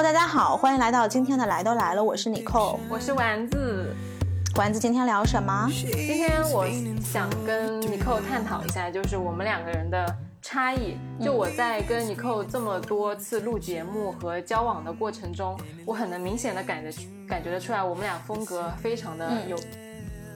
Hello，大家好，欢迎来到今天的来都来了，我是妮蔻，我是丸子。丸子今天聊什么？今天我想跟妮蔻探讨一下，就是我们两个人的差异。就我在跟妮蔻这么多次录节目和交往的过程中，我很能明显的感觉感觉得出来，我们俩风格非常的有。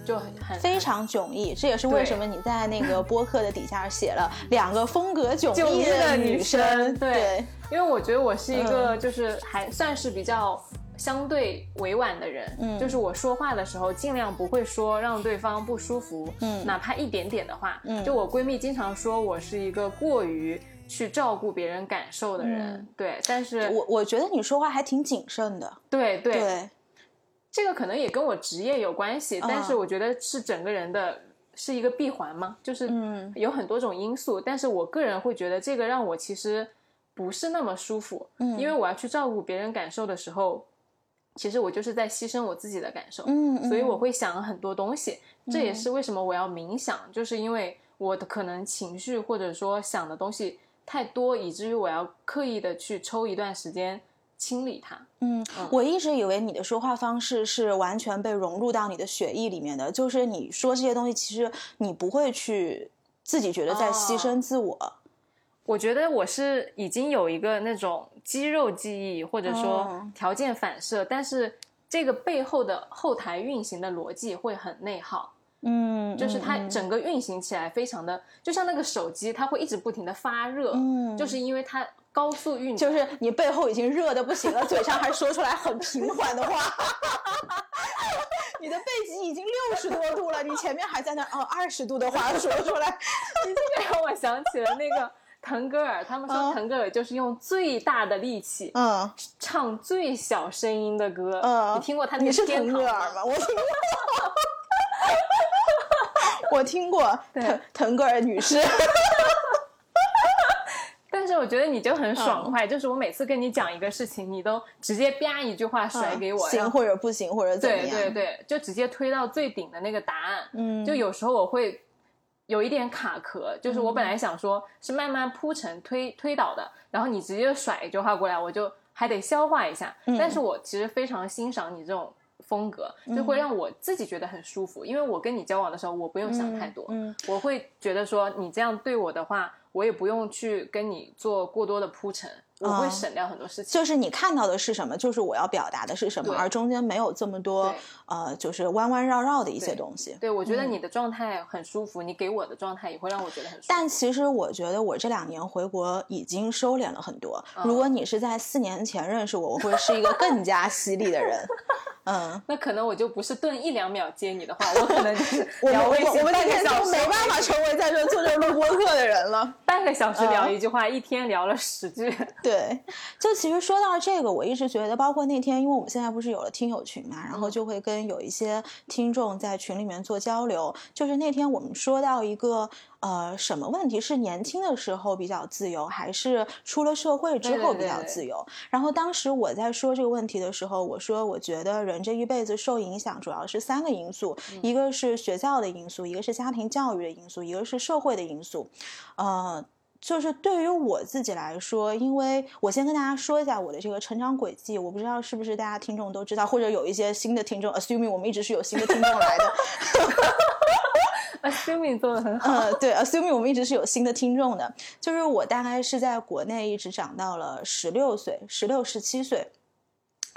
就很很非常迥异，这也是为什么你在那个播客的底下写了两个风格迥异的女生。对，因为我觉得我是一个就是还算是比较相对委婉的人，嗯，就是我说话的时候尽量不会说让对方不舒服，嗯，哪怕一点点的话，嗯，就我闺蜜经常说我是一个过于去照顾别人感受的人，对，但是我我觉得你说话还挺谨慎的，对对。这个可能也跟我职业有关系，但是我觉得是整个人的是一个闭环嘛，就是有很多种因素。但是我个人会觉得这个让我其实不是那么舒服，因为我要去照顾别人感受的时候，其实我就是在牺牲我自己的感受，嗯所以我会想很多东西。这也是为什么我要冥想，就是因为我的可能情绪或者说想的东西太多，以至于我要刻意的去抽一段时间。清理它。嗯，我一直以为你的说话方式是完全被融入到你的血液里面的，就是你说这些东西，其实你不会去自己觉得在牺牲自我。我觉得我是已经有一个那种肌肉记忆，或者说条件反射，但是这个背后的后台运行的逻辑会很内耗。嗯，就是它整个运行起来非常的，就像那个手机，它会一直不停的发热，嗯，就是因为它高速运，就是你背后已经热的不行了，嘴上还说出来很平缓的话，你的背脊已经六十多度了，你前面还在那哦二十度的话 说出来，你这个让我想起了那个腾格尔，他们说腾格尔就是用最大的力气，嗯，唱最小声音的歌，嗯，你听过他那个腾格尔吗？我听过。我听过腾腾格尔女士，但是我觉得你就很爽快，就是我每次跟你讲一个事情，你都直接啪一句话甩给我，行或者不行或者怎么样，对对对，就直接推到最顶的那个答案。嗯，就有时候我会有一点卡壳，就是我本来想说是慢慢铺陈推推导的，然后你直接甩一句话过来，我就还得消化一下。但是我其实非常欣赏你这种。风格就会让我自己觉得很舒服，因为我跟你交往的时候，我不用想太多，我会觉得说你这样对我的话，我也不用去跟你做过多的铺陈。我会省掉很多事情，就是你看到的是什么，就是我要表达的是什么，而中间没有这么多呃，就是弯弯绕绕的一些东西。对，我觉得你的状态很舒服，你给我的状态也会让我觉得很舒服。但其实我觉得我这两年回国已经收敛了很多。如果你是在四年前认识我，我会是一个更加犀利的人。嗯，那可能我就不是顿一两秒接你的话，我可能就是 聊微信我们今天就没办法成为在这坐这录播课的人了。半个小时聊一句话，一天聊了十句。对，就其实说到这个，我一直觉得，包括那天，因为我们现在不是有了听友群嘛，然后就会跟有一些听众在群里面做交流。就是那天我们说到一个。呃，什么问题是年轻的时候比较自由，还是出了社会之后比较自由？然后当时我在说这个问题的时候，我说我觉得人这一辈子受影响主要是三个因素，一个是学校的因素，一个是家庭教育的因素，一个是社会的因素。呃，就是对于我自己来说，因为我先跟大家说一下我的这个成长轨迹，我不知道是不是大家听众都知道，或者有一些新的听众，assuming 我们一直是有新的听众来的。Assuming 做的很好。呃，对，Assuming 我们一直是有新的听众的，就是我大概是在国内一直长到了十六岁，十六十七岁。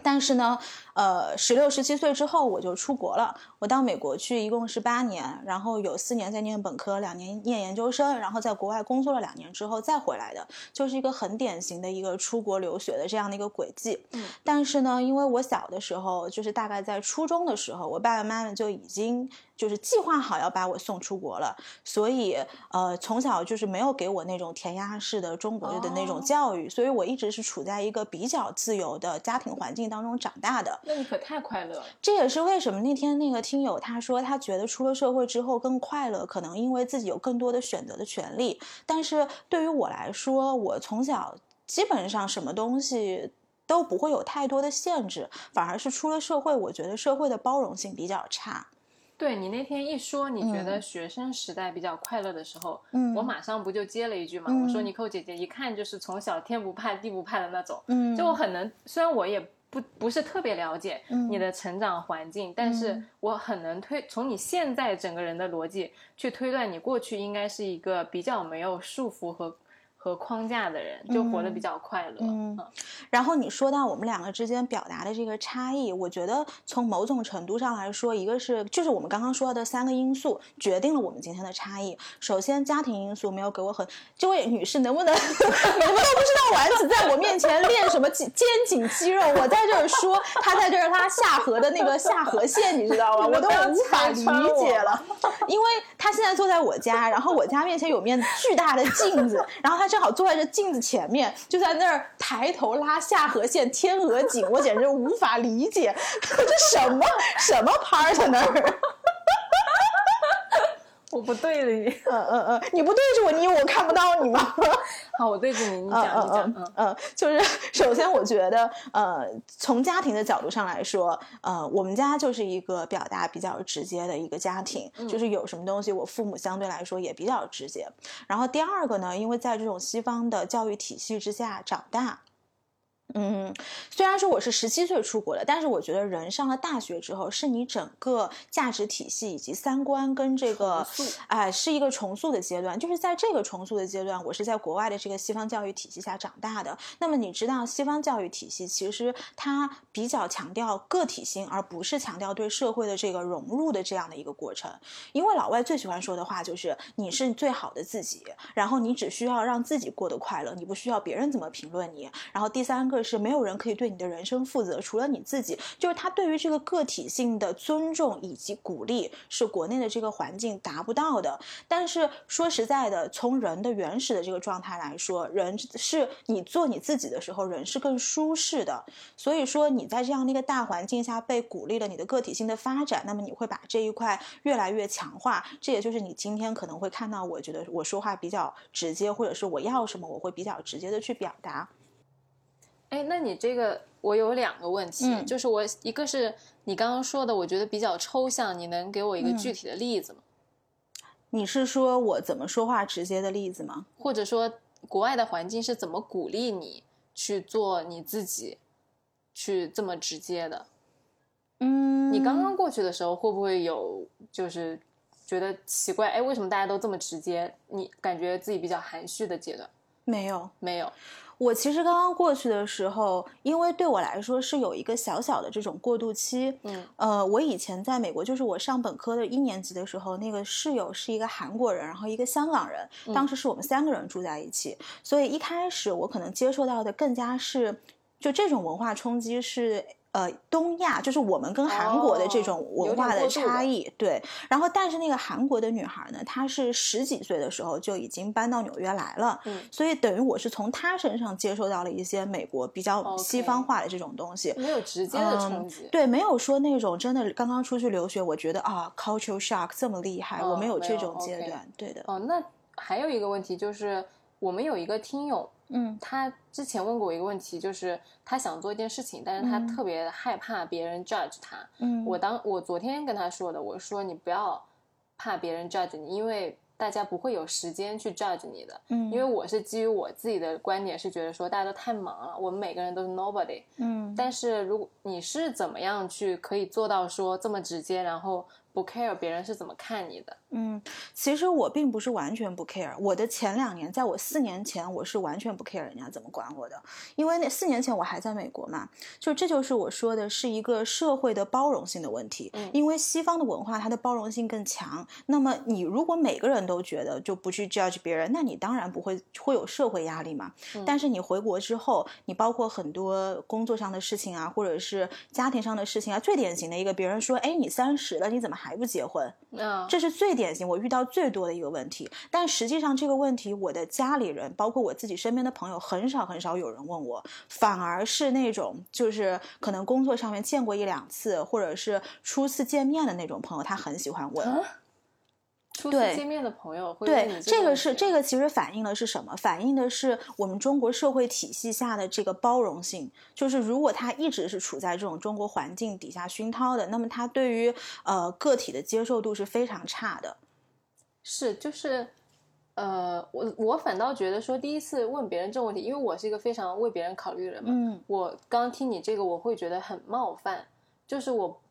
但是呢，呃，十六十七岁之后我就出国了。我到美国去一共是八年，然后有四年在念本科，两年念研究生，然后在国外工作了两年之后再回来的，就是一个很典型的一个出国留学的这样的一个轨迹。嗯。但是呢，因为我小的时候，就是大概在初中的时候，我爸爸妈妈就已经就是计划好要把我送出国了，所以呃，从小就是没有给我那种填鸭式的中国的那种教育，所以我一直是处在一个比较自由的家庭环境当中长大的。那你可太快乐了。这也是为什么那天那个听友他说他觉得出了社会之后更快乐，可能因为自己有更多的选择的权利。但是对于我来说，我从小基本上什么东西都不会有太多的限制，反而是出了社会，我觉得社会的包容性比较差。对你那天一说，你觉得学生时代比较快乐的时候，嗯我马上不就接了一句嘛？嗯我说尼寇姐姐一看就是从小天不怕地不怕的那种，嗯就我很能，虽然我也不不是特别了解嗯。你的成长环境，但是嗯。我很能推从你现在整个人的逻辑去推断，你过去应该是一个比较没有束缚和和框架的人，就活得比较快乐。嗯然后你说到我们两个之间表达的这个差异，我觉得从某种程度上来说，一个是就是我们刚刚说到的三个因素决定了我们今天的差异。首先，家庭因素没有给我很，这位女士能不能你们都不知道丸子在我面前练什么肩肩颈肌肉，我在这儿说，她在这儿拉下颌的那个下颌线，你知道吗？我都无法理解了，因为她现在坐在我家，然后我家面前有面巨大的镜子，然后她正好坐在这镜子前面，就在那儿抬头拉下颌线、天鹅颈，我简直无法理解这什么什么趴儿在那儿。我不对着你，嗯嗯嗯，你不对着我，你以为我看不到你吗？好，我对着你，你嗯讲，你讲，嗯嗯嗯，就是 首先我觉得，呃，从家庭的角度上来说，呃，我们家就是一个表达比较直接的一个家庭，就是有什么东西，我父母相对来说也比较直接。然后第二个呢，因为在这种西方的教育体系之下长大。嗯，虽然说我是十七岁出国的，但是我觉得人上了大学之后，是你整个价值体系以及三观跟这个哎，是一个重塑的阶段。就是在这个重塑的阶段，我是在国外的这个西方教育体系下长大的。那么你知道，西方教育体系其实它比较强调个体性，而不是强调对社会的这个融入的这样的一个过程。因为老外最喜欢说的话就是你是最好的自己，然后你只需要让自己过得快乐，你不需要别人怎么评论你。然后第三个是没有人可以对你的人生负责，除了你自己。就是他对于这个个体性的尊重以及鼓励，是国内的这个环境达不到的。但是说实在的，从人的原始的这个状态来说，人是你做你自己的时候，人是更舒适的。所以说你在这样的一个大环境下被鼓励了你的个体性的发展，那么你会把这一块越来越强化。这也就是你今天可能会看到，我觉得我说话比较直接，或者是我要什么，我会比较直接的去表达。哎，那你这个我有两个问题，嗯就是我一个是你刚刚说的，我觉得比较抽象，你能给我一个嗯具体的例子吗？你是说我怎么说话直接的例子吗？或者说国外的环境是怎么鼓励你去做你自己，去这么直接的？嗯你刚刚过去的时候，会不会有就是觉得奇怪？哎，为什么大家都这么直接？你感觉自己比较含蓄的阶段没有。没有？我其实刚刚过去的时候，因为对我来说是有一个小小的这种过渡期。嗯呃，我以前在美国，就是我上本科的一年级的时候，那个室友是一个韩国人，然后一个香港人，当时是我们三个人住在一起，所以一开始我可能接受到的更加是，就这种文化冲击是。呃，东亚就是我们跟韩国的这种哦文化的差异，对。然后，但是那个韩国的女孩呢，她是十几岁的时候就已经搬到纽约来了，嗯，所以等于我是从她身上接受到了一些美国比较西方化的这种东西。没有直接的冲击。对，没有说那种真的刚刚出去留学，我觉得啊，culture shock 这么厉害，我嗯没有这种阶段。对的，哦，那还有一个问题就是，我们有一个听友，嗯他之前问过我一个问题，就是他想做一件事情，但是他嗯特别害怕别人 judge 他。嗯，我当我昨天跟他说的，我说你不要怕别人 judge 你，因为大家不会有时间去 judge 你的。嗯，因为我是基于我自己的观点，是觉得说大家都太忙了，我们每个人都是 nobody。嗯但是如果你是怎么样去可以做到说这么直接，然后不 care 别人是怎么看你的？嗯，其实我并不是完全不 care。我的前两年，在我四年前，我是完全不 care 人家怎么管我的，因为那四年前我还在美国嘛。就这就是我说的是一个社会的包容性的问题。嗯因为西方的文化它的包容性更强。那么你如果每个人都觉得就不去 judge 别人，那你当然不会会有社会压力嘛。嗯但是你回国之后，你包括很多工作上的事情啊，或者是家庭上的事情啊，最典型的一个，别人说，哎，你三十了，你怎么还不结婚？啊，这是最典型，我遇到最多的一个问题。但实际上，这个问题我的家里人，包括我自己身边的朋友，很少很少有人问我，反而是那种就是可能工作上面见过一两次，或者是初次见面的那种朋友，他很喜欢问。啊初次见面的朋友会对这个是这个个其实反映的是什么？反映的是我们中国社会体系下的这个包容性。就是如果他一直是处在这种中国环境底下熏陶的，那么他对于呃个体的接受度是非常差的。是就是呃，我我反倒觉得说第一次问别人这个问题，因为我是一个非常为别人考虑的人嘛。嗯我刚听你这个，我会觉得很冒犯，就是我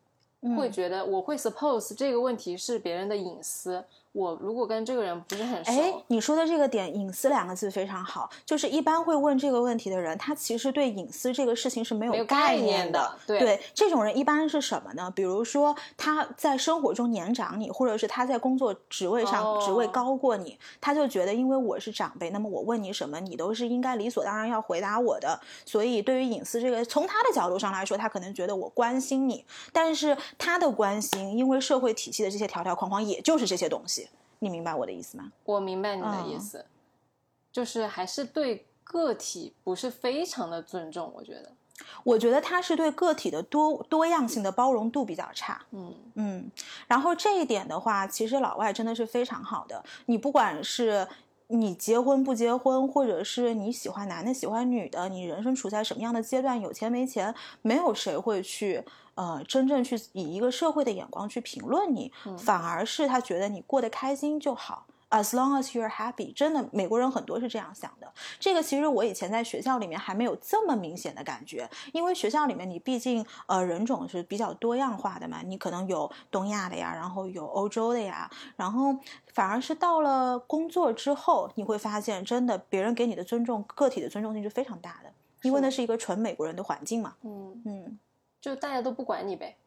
会嗯觉得我会 suppose 这个问题是别人的隐私。我如果跟这个人不是很熟，哎，你说的这个点“隐私”两个字非常好，就是一般会问这个问题的人，他其实对隐私这个事情是没有概概念的。的对这种人一般是什么呢？比如说他在生活中年长你，或者是他在工作职位上、职位哦高过你，他就觉得因为我是长辈，那么我问你什么，你都是应该理所当然要回答我的。所以对于隐私这个，从他的角度上来说，他可能觉得我关心你，但是他的关心，因为社会体系的这些条条框框，也就是这些东西。你明白我的意思吗？我明白你的意嗯思，就是还是对个体不是非常的尊重，我觉得，我觉得他是对个体的多多样性的包容度比较差。嗯嗯，然后这一点的话，其实老外真的是非常好的。你不管是你结婚不结婚，或者是你喜欢男的喜欢女的，你人生处在什么样的阶段，有钱没钱，没有谁会去呃真正去以一个社会的眼光去评论你，反而是他觉得你过得开心就好。As long as you're happy，真的，美国人很多是这样想的。这个其实我以前在学校里面还没有这么明显的感觉，因为学校里面你毕竟呃人种是比较多样化的嘛，你可能有东亚的呀，然后有欧洲的呀，然后反而是到了工作之后，你会发现真的别人给你的尊重，个体的尊重性是非常大的，因为那是一个纯美国人的环境嘛。嗯，嗯。就大家都不管你呗，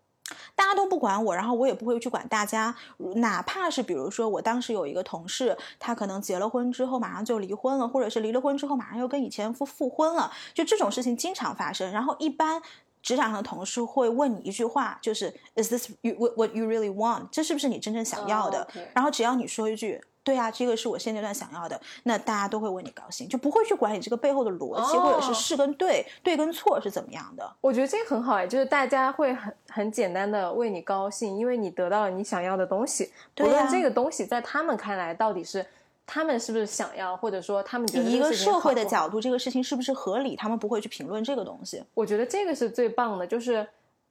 大家都不管我，然后我也不会去管大家。哪怕是比如说，我当时有一个同事，他可能结了婚之后马上就离婚了，或者是离了婚之后马上又跟以前夫复婚了，就这种事情经常发生。然后一般职场上的同事会问你一句话，就是 “Is this you what you really want？” 这是不是你真正想要的？然后只要你说一句。对啊，这个是我现阶段想要的，那大家都会为你高兴，就不会去管你这个背后的逻辑，哦或者是是跟对，对跟错是怎么样的。我觉得这个很好哎，就是大家会很很简单的为你高兴，因为你得到了你想要的东西，对呀无论这个东西在他们看来到底是他们是不是想要，或者说他们以一个社会的角度，这个事情是不是合理，他们不会去评论这个东西。我觉得这个是最棒的，就是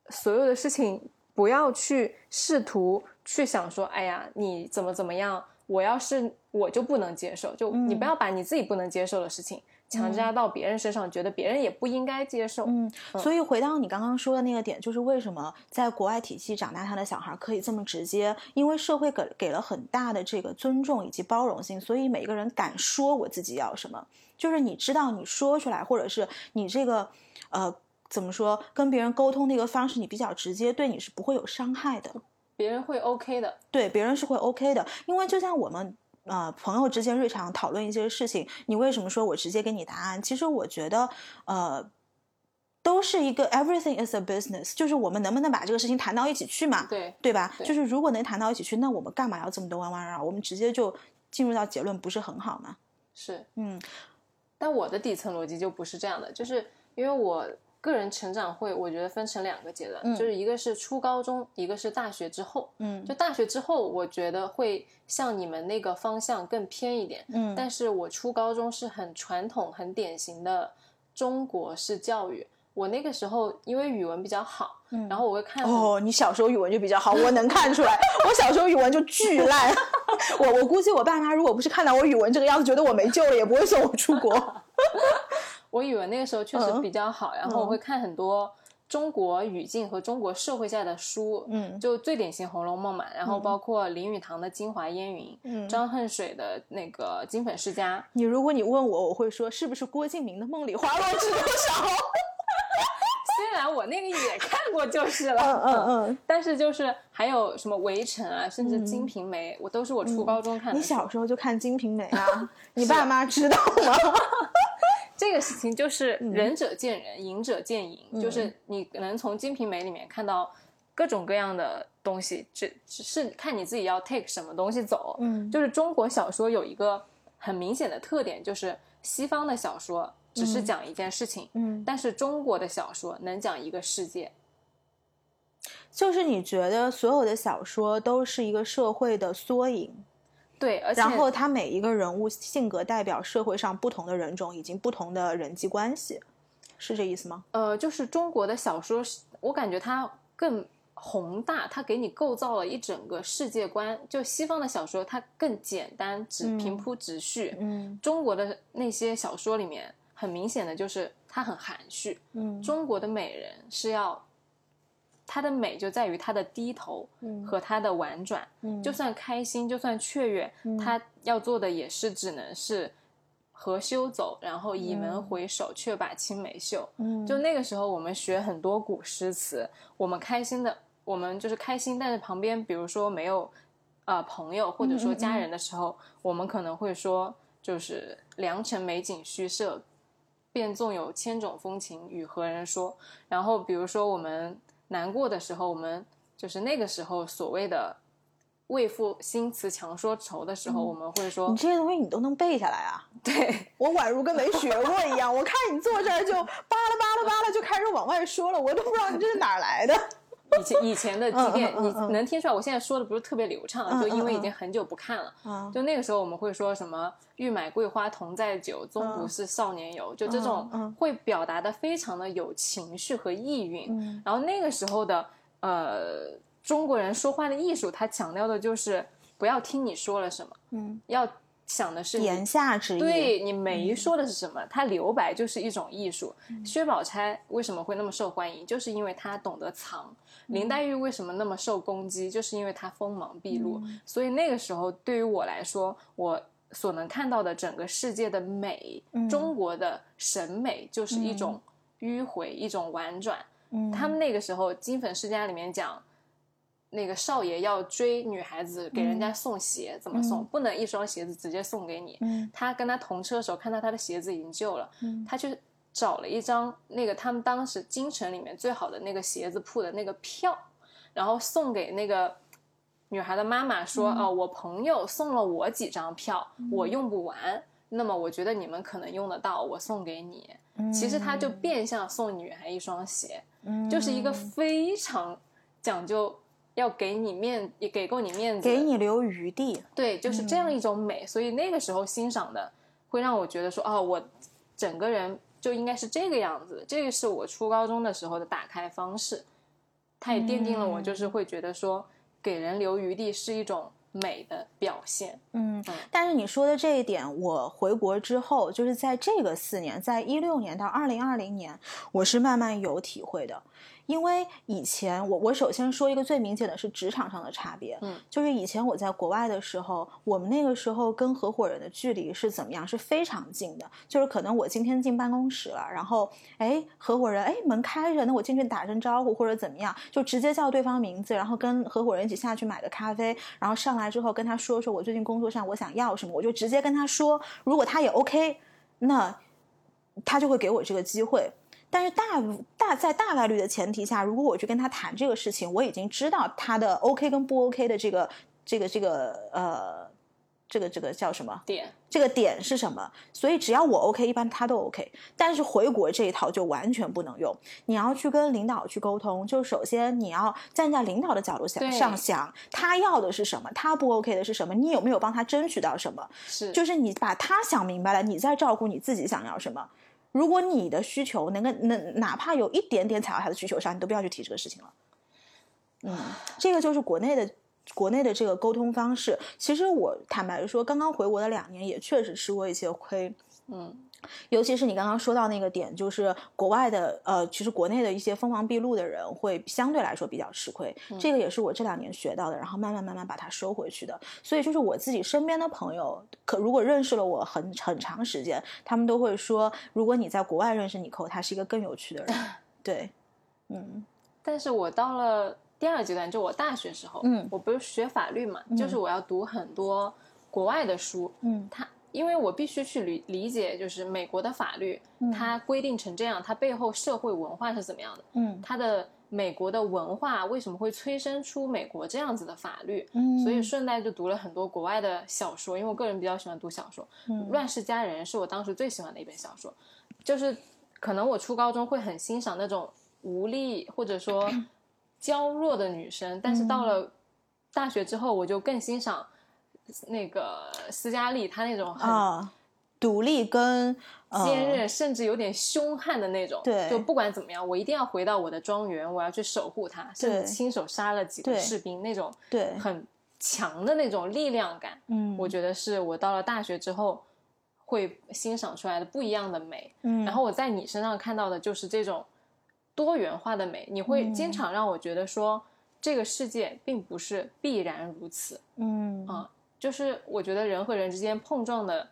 所有的事情不要去试图去想说，哎呀，你怎么怎么样，我要是我就不能接受，就你不要把你自己不能接受的事情强加到别人身上，觉得别人也不应该接受。嗯，所以回到你刚刚说的那个点，就是为什么在国外体系长大他的小孩可以这么直接？因为社会给给了很大的这个尊重以及包容性，所以每个人敢说我自己要什么，就是你知道你说出来，或者是你这个呃怎么说跟别人沟通的一个方式，你比较直接，对你是不会有伤害的。别人会 OK 的，对别人是会 OK 的，因为就像我们呃朋友之间日常讨论一些事情，你为什么说我直接给你答案？其实我觉得呃。都是一个 everything is a business，就是我们能不能把这个事情谈到一起去嘛？对对吧？对就是如果能谈到一起去，那我们干嘛要这么多弯弯绕？我们直接就进入到结论，不是很好吗？是。嗯但我的底层逻辑就不是这样的，就是因为我个人成长会，我觉得分成两个阶段，嗯就是一个是初高中，一个是大学之后。嗯就大学之后，我觉得会向你们那个方向更偏一点。嗯但是我初高中是很传统、很典型的中国式教育。我那个时候因为语文比较好，嗯然后我会看哦，你小时候语文就比较好，我能看出来。我小时候语文就巨烂，我我估计我爸妈如果不是看到我语文这个样子，觉得我没救了，也不会送我出国。我语文那个时候确实嗯比较好，然后我会看很多中国语境和中国社会下的书，嗯就最典型《红楼梦》嘛，然后包括林语堂的《京华烟云》，嗯张恨水的那个《金粉世家》，你如果你问我，我会说是不是郭敬明的《梦里花落知多少》？虽然我那个也看过就是了，嗯嗯嗯。但是就是还有什么《围城》啊，甚至《金瓶梅》我都是我初高中看的你。小时候就看《金瓶梅》啊？你爸妈知道吗？这个事情就是嗯仁者见仁，仁者见仁，就是你能从《金瓶梅》里面看到各种各样的东西，只只是看你自己要 take 什么东西走。嗯就是中国小说有一个很明显的特点，就是西方的小说只是讲一件事情，嗯，但是中国的小说能讲一个世界。就是你觉得所有的小说都是一个社会的缩影。对，而且然后他每一个人物性格代表社会上不同的人种以及不同的人际关系，是这意思吗？呃，就是中国的小说，我感觉它更宏大，它给你构造了一整个世界观。就西方的小说，它更简单，只平铺直叙。嗯中国的那些小说里面，很明显的就是它很含蓄。嗯中国的美人是要，她的美就在于它的低头和它的婉转。嗯就算开心，就算雀跃，它要做的也是只能是和修走，然后倚门回首，却把青梅嗅。嗯就那个时候，我们学很多古诗词，我们开心的，我们就是开心，但是旁边比如说没有呃朋友或者说家人的时候，我们可能会说，就是良辰美景虚设，便纵有千种风情，与何人说？然后比如说我们难过的时候，我们就是那个时候所谓的为赋新词强说愁的时候，我们会说你，这些东西你都能背下来啊？对，我宛如跟没学过一样。我看你坐这儿就巴拉巴拉巴拉就开始往外说了，我都不知道你这是哪儿来的。以前以前的积淀，嗯嗯嗯嗯你能听出来。我现在说的不是特别流畅，嗯就因为嗯已经很久不看了。啊就那个时候我们会说什么“欲买桂花同载酒，终不是少年游”，就这种会表达的非常的有情绪和意蕴。嗯然后那个时候的呃中国人说话的艺术，他强调的就是不要听你说了什么，嗯，要想的是言下之意。对你没说的是什么？他留白就是一种艺术。薛宝钗为什么会那么受欢迎？就是因为她懂得藏。林黛玉为什么那么受攻击？就是因为她锋芒毕露。所以那个时候对于我来说，我所能看到的整个世界的美，中国的审美就是一种迂回，一种婉转。嗯他们那个时候《金粉世家》里面讲，那个少爷要追女孩子，给人家送鞋，怎么送？不能一双鞋子直接送给你。嗯他跟他同车的时候，看到他的鞋子已经旧了，嗯他去找了一张那个他们当时京城里面最好的那个鞋子铺的那个票，然后送给那个女孩的妈妈说：“哦，我朋友送了我几张票，我用不完，那么我觉得你们可能用得到，我送给你。”其实他就变相送女孩一双鞋，嗯就是一个非常讲究。要给你面，也给够你面子，给你留余地。对，就是这样一种美，所以那个时候欣赏的会让我觉得说，哦，我整个人就应该是这个样子。这个是我初高中的时候的打开方式，它也奠定了我就是会觉得说，给人留余地是一种美的表现。嗯，但是你说的这一点，我回国之后，就是在这个四年，在一六年到二零二零年，我是慢慢有体会的。因为以前我我首先说一个最明显的是职场上的差别，嗯，就是以前我在国外的时候，我们那个时候跟合伙人的距离是怎么样，是非常近的，就是可能我今天进办公室了，然后哎合伙人哎门开着，那我进去打声招呼或者怎么样，就直接叫对方名字，然后跟合伙人一起下去买个咖啡，然后上来之后跟他说说我最近工作上我想要什么，我就直接跟他说，如果他也 OK，那他就会给我这个机会。但是大大在大概率的前提下，如果我去跟他谈这个事情，我已经知道他的 OK 跟不 OK 的这个这个这个呃这个这个叫什么点？这个点是什么？所以只要我 OK，一般他都 OK。但是回国这一套就完全不能用。你要去跟领导去沟通，就首先你要站在领导的角度想上想，他要的是什么，他不 OK 的是什么，你有没有帮他争取到什么？是，就是你把他想明白了，你再照顾你自己想要什么。如果你的需求能够能哪怕有一点点踩到他的需求上，你都不要去提这个事情了。嗯，这个就是国内的国内的这个沟通方式。其实我坦白说，刚刚回国的两年也确实吃过一些亏。嗯，尤其是你刚刚说到那个点，就是国外的呃，其实国内的一些锋芒毕露的人会相对来说比较吃亏，这个也是我这两年学到的，然后慢慢慢慢把它收回去的。所以就是我自己身边的朋友，可如果认识了我很很长时间，他们都会说，如果你在国外认识你扣，他是一个更有趣的人。对，嗯。但是我到了第二阶段，就我大学时候，嗯。我不是学法律嘛，就是我要读很多国外的书，嗯。它因为我必须去理理解，就是美国的法律，嗯。它规定成这样，它背后社会文化是怎么样的，嗯。它的美国的文化为什么会催生出美国这样子的法律，嗯，所以顺带就读了很多国外的小说，因为我个人比较喜欢读小说，嗯乱世佳人》是我当时最喜欢的一本小说，就是可能我初高中会很欣赏那种无力或者说 娇弱的女生，但是到了大学之后，我就更欣赏那个斯嘉丽她那种很啊，独立跟呃坚韧，甚至有点凶悍的那种。对就不管怎么样，我一定要回到我的庄园，我要去守护它，甚至亲手杀了几个士兵，那种对，很强的那种力量感。嗯，我觉得是我到了大学之后会欣赏出来的不一样的美。嗯，然后我在你身上看到的就是这种多元化的美，你会嗯经常让我觉得说，这个世界并不是必然如此。嗯啊就是我觉得人和人之间碰撞的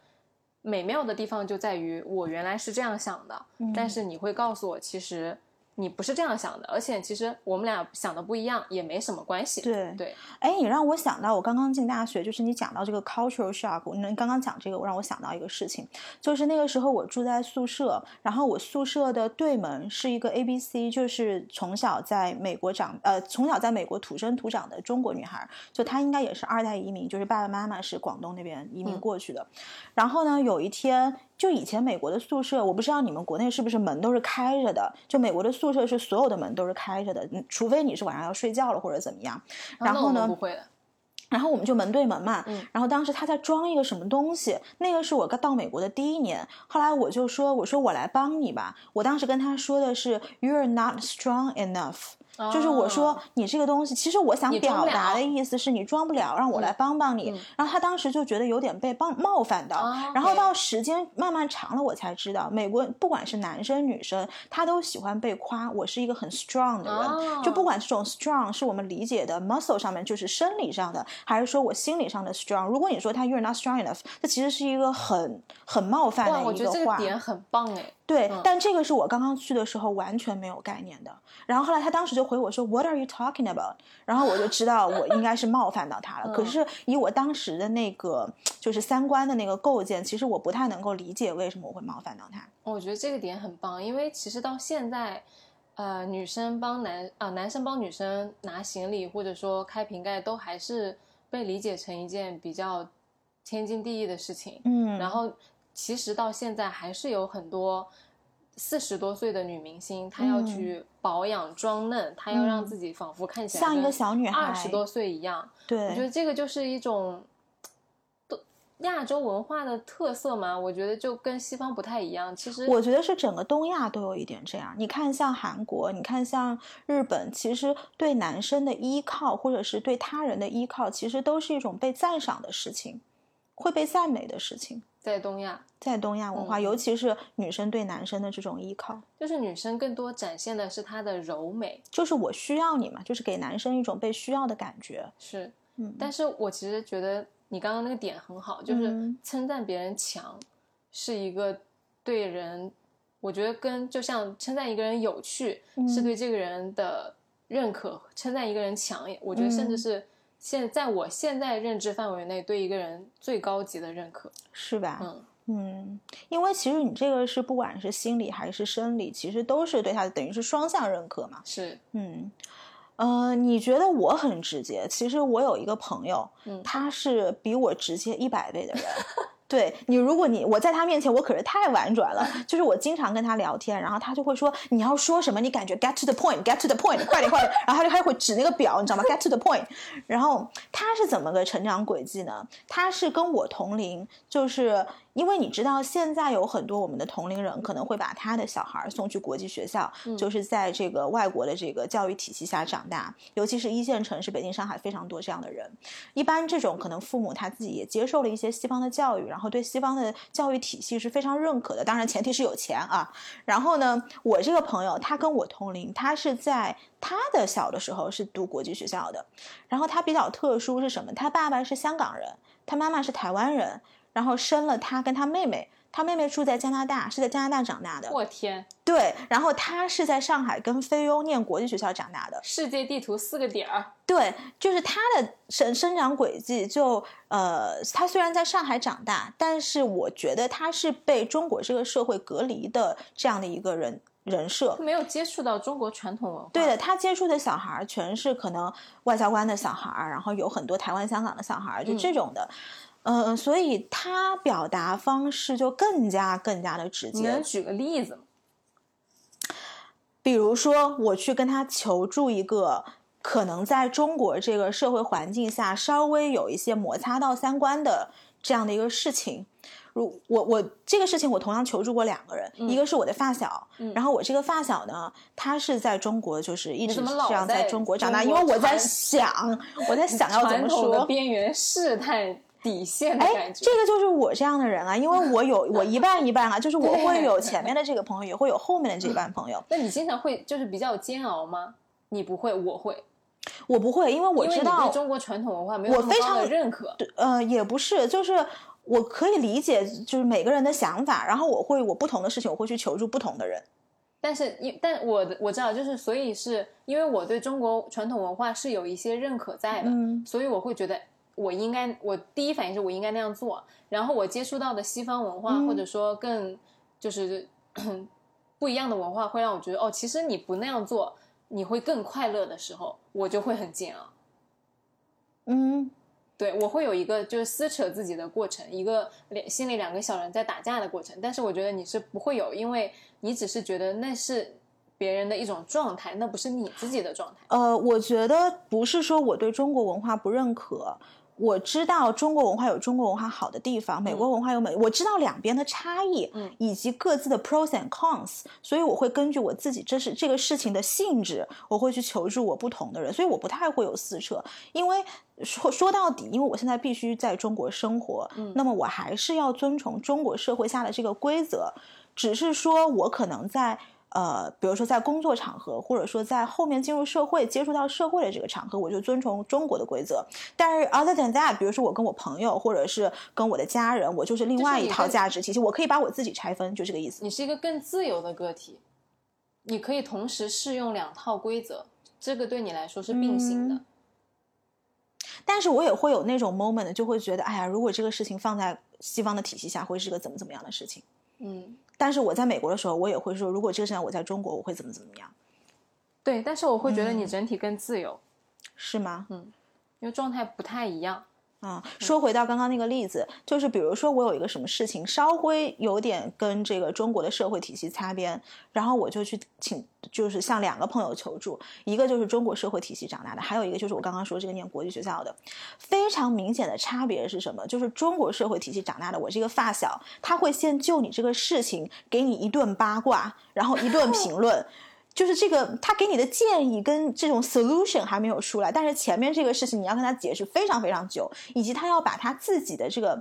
美妙的地方就在于，我原来是这样想的，嗯。但是你会告诉我，其实你不是这样想的，而且其实我们俩想的不一样，也没什么关系。对对，哎，你让我想到我刚刚进大学，就是你讲到这个 cultural shock，你刚刚讲这个，我让我想到一个事情，就是那个时候我住在宿舍，然后我宿舍的对门是一个 A B C，就是从小在美国长，呃，从小在美国土生土长的中国女孩，就她应该也是二代移民，就是爸爸妈妈是广东那边移民嗯过去的。然后呢，有一天，就以前美国的宿舍，我不知道你们国内是不是门都是开着的，就美国的宿舍是所有的门都是开着的，嗯除非你是晚上要睡觉了或者怎么样。然后呢们不会的，然后我们就门对门嘛，嗯然后当时他在装一个什么东西，那个是我刚到美国的第一年。后来我就说，我说我来帮你吧。我当时跟他说的是，You're not strong enough。就是我说哦你这个东西，其实我想表达的意思是你装不了，让我来帮帮你。嗯然后他当时就觉得有点被帮冒犯到，哦然后到时间慢慢长了，我才知道，美国不管是男生女生，他都喜欢被夸我是一个很 strong 的人。哦就不管这种 strong 是我们理解的 muscle 上面就是生理上的，还是说我心理上的 strong。如果你说他 you're not strong enough，这其实是一个很很冒犯哇，的我觉得这个一个话。点很棒哎。对，嗯但这个是我刚刚去的时候完全没有概念的。然后后来他当时就回我说 “What are you talking about？” 然后我就知道我应该是冒犯到他了。可嗯是以我当时的那个就是三观的那个构建，其实我不太能够理解为什么我会冒犯到他。我觉得这个点很棒，因为其实到现在，呃，女生帮男啊、男生帮女生拿行李或者说开瓶盖，都还是被理解成一件比较天经地义的事情。嗯，然后，其实到现在还是有很多四十多岁的女明星，她要嗯去保养装嫩，她要让嗯自己仿佛看起来像一个小女孩，二十多岁一样。对，我觉得这个就是一种都亚洲文化的特色嘛，我觉得就跟西方不太一样。其实我觉得是整个东亚都有一点这样。你看，像韩国，你看像日本，其实对男生的依靠，或者是对他人的依靠，其实都是一种被赞赏的事情，会被赞美的事情。在东亚，在东亚文化，嗯。尤其是女生对男生的这种依靠，就是女生更多展现的是她的柔美，就是我需要你嘛，就是给男生一种被需要的感觉。是。嗯，但是我其实觉得你刚刚那个点很好，就是。嗯称赞别人强，是一个对人，我觉得跟就像称赞一个人有趣，嗯。是对这个人的认可；称赞一个人强，我觉得甚至嗯。是现在我现在认知范围内对一个人最高级的认可。是吧？嗯，嗯，因为其实你这个是不管是心理还是生理，其实都是对他等于是双向认可嘛。是，嗯，呃，你觉得我很直接？其实我有一个朋友，嗯他是比我直接一百倍的人。对你，如果你我在他面前，我可是太婉转了。就是我经常跟他聊天，然后他就会说你要说什么，你感觉 get to the point，get to the point，快点快点。然后他就还会指那个表，你知道吗？get to the point。然后他是怎么个成长轨迹呢？他是跟我同龄，就是因为你知道现在有很多我们的同龄人可能会把他的小孩送去国际学校，就是在这个外国的这个教育体系下长大，尤其是一线城市，北京、上海非常多这样的人。一般这种可能父母他自己也接受了一些西方的教育，然后对西方的教育体系是非常认可的，当然前提是有钱啊。然后呢，我这个朋友他跟我同龄，他是在他的小的时候是读国际学校的，然后他比较特殊是什么？他爸爸是香港人，他妈妈是台湾人，然后生了他跟他妹妹。他妹妹住在加拿大，是在加拿大长大的。我天，对，然后他是在上海跟菲佣念国际学校长大的。世界地图四个点儿，对，就是他的生生长轨迹就，呃，他虽然在上海长大，但是我觉得他是被中国这个社会隔离的这样的一个人人设。没有接触到中国传统文化。对的，他接触的小孩儿全是可能外交官的小孩儿，然后有很多台湾、香港的小孩儿，就这种的。嗯、所以他表达方式就更加更加的直接。你能举个例子吗？比如说，我去跟他求助一个可能在中国这个社会环境下稍微有一些摩擦到三观的这样的一个事情。如我我这个事情我同样求助过两个人，一个是我的发小，然后我这个发小呢，他是在中国就是一直这样在中国长大，因为我在想我在想要怎么说边缘试探。底线的感觉，这个就是我这样的人啊，因为我有我一半一半啊，就是我会有前面的这个朋友，也会有后面的这一半朋友。那你经常会就是比较煎熬吗？你不会，我会，我不会，因为我知道中国传统文化没有我非常的认可。对，呃，也不是，就是我可以理解，就是每个人的想法，然后我会我不同的事情，我会去求助不同的人。但是，因但我的我知道，就是所以是因为我对中国传统文化是有一些认可在的，所以我会觉得。我应该，我第一反应是我应该那样做。然后我接触到的西方文化，或者说更就是 不一样的文化，会让我觉得哦，其实你不那样做，你会更快乐的时候，我就会很煎熬。嗯，对我会有一个就是撕扯自己的过程，一个两心里两个小人在打架的过程。但是我觉得你是不会有，因为你只是觉得那是别人的一种状态，那不是你自己的状态。呃，我觉得不是说我对中国文化不认可。我知道中国文化有中国文化好的地方，美国文化有美，我知道两边的差异，嗯，以及各自的 pros and cons，所以我会根据我自己这是这个事情的性质，我会去求助我不同的人，所以我不太会有撕扯，因为说说到底，因为我现在必须在中国生活，嗯，那么我还是要遵从中国社会下的这个规则，只是说我可能在。呃，比如说在工作场合，或者说在后面进入社会、接触到社会的这个场合，我就遵从中国的规则。但是 other than that，比如说我跟我朋友，或者是跟我的家人，我就是另外一套价值体系，我可以把我自己拆分，就这个意思。你是一个更自由的个体，你可以同时适用两套规则，这个对你来说是并行的。但是我也会有那种 moment，就会觉得，哎呀，如果这个事情放在西方的体系下，会是个怎么怎么样的事情？嗯。但是我在美国的时候，我也会说，如果这个事情我在中国，我会怎么怎么样？对，但是我会觉得你整体更自由，是吗？嗯，因为状态不太一样。啊，说回到刚刚那个例子，就是比如说我有一个什么事情稍微有点跟这个中国的社会体系擦边，然后我就去请，就是向两个朋友求助，一个就是中国社会体系长大的，还有一个就是我刚刚说这个念国际学校的。非常明显的差别是什么？就是中国社会体系长大的，我这个发小，他会先就你这个事情给你一顿八卦，然后一顿评论。就是这个，他给你的建议跟这种 solution 还没有出来，但是前面这个事情你要跟他解释非常非常久，以及他要把他自己的这个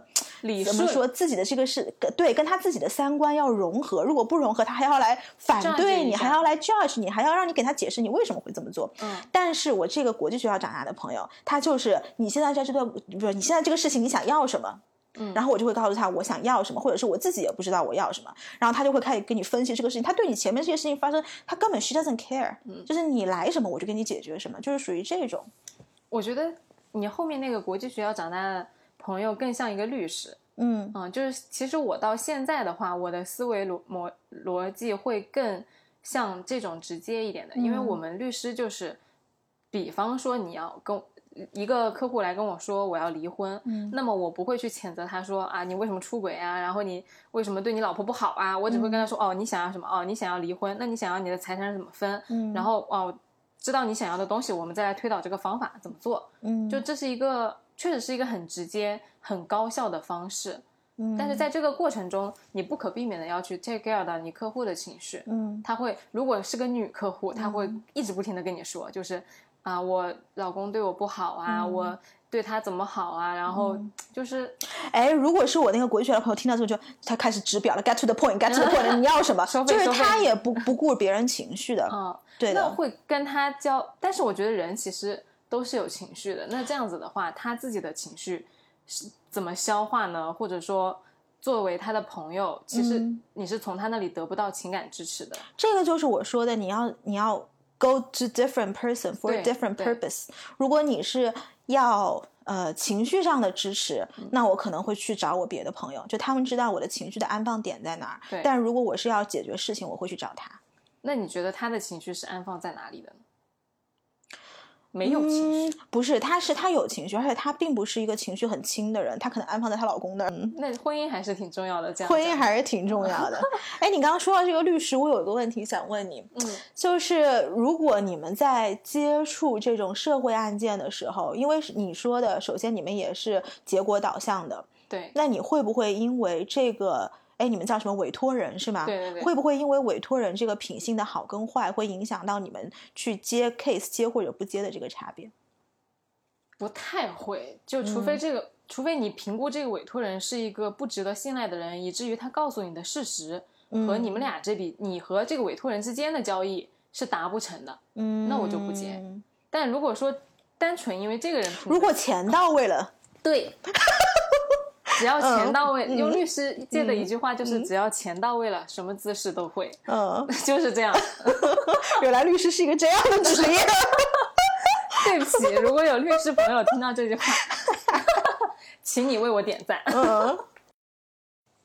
怎么说自己的这个是对跟他自己的三观要融合，如果不融合，他还要来反对你，还要来 judge 你，还要让你给他解释你为什么会这么做。嗯，但是我这个国际学校长大的朋友，他就是你现在在这段不是你现在这个事情你想要什么？嗯，然后我就会告诉他我想要什么，或者是我自己也不知道我要什么，然后他就会开始跟你分析这个事情。他对你前面这些事情发生，他根本 she doesn't care，嗯，就是你来什么我就给你解决什么，就是属于这种。我觉得你后面那个国际学校长大的朋友更像一个律师，嗯嗯，就是其实我到现在的话，我的思维逻逻逻辑会更像这种直接一点的，因为我们律师就是，比方说你要跟。一个客户来跟我说我要离婚，嗯，那么我不会去谴责他说啊你为什么出轨啊，然后你为什么对你老婆不好啊？我只会跟他说哦你想要什么哦你想要离婚，那你想要你的财产怎么分？嗯，然后哦知道你想要的东西，我们再来推导这个方法怎么做？嗯，就这是一个确实是一个很直接很高效的方式，嗯，但是在这个过程中你不可避免的要去 take care 到你客户的情绪，嗯，他会如果是个女客户，他会一直不停的跟你说就是。啊，我老公对我不好啊，我对他怎么好啊？然后就是，哎，如果是我那个国际学的朋友听到之后，就他开始直表了，get to the point，get to the point，你要什么？就是他也不不顾别人情绪的，嗯，对的。那会跟他交，但是我觉得人其实都是有情绪的。那这样子的话，他自己的情绪是怎么消化呢？或者说，作为他的朋友，其实你是从他那里得不到情感支持的。这个就是我说的，你要你要。Go to different person for a different purpose。如果你是要呃情绪上的支持，那我可能会去找我别的朋友，就他们知道我的情绪的安放点在哪儿。但如果我是要解决事情，我会去找他。那你觉得他的情绪是安放在哪里的呢？没有情绪？不是，她是她有情绪，而且她并不是一个情绪很轻的人，她可能安放在她老公那儿。那婚姻还是挺重要的，这样婚姻还是挺重要的。哎，你刚刚说到这个律师，我有一个问题想问你，嗯，就是如果你们在接触这种社会案件的时候，因为你说的，首先你们也是结果导向的，对，那你会不会因为这个？哎，你们叫什么委托人是吗？对对对。会不会因为委托人这个品性的好跟坏，会影响到你们去接 case 接或者不接的这个差别？不太会，就除非这个，除非你评估这个委托人是一个不值得信赖的人，以至于他告诉你的事实和你们俩这笔你和这个委托人之间的交易是达不成的，嗯，那我就不接。但如果说单纯因为这个人，如果钱到位了，对。只要钱到位，用律师界的一句话就是：只要钱到位了，什么姿势都会。嗯，就是这样。原来律师是一个这样的职业。对不起，如果有律师朋友听到这句话，请你为我点赞。嗯。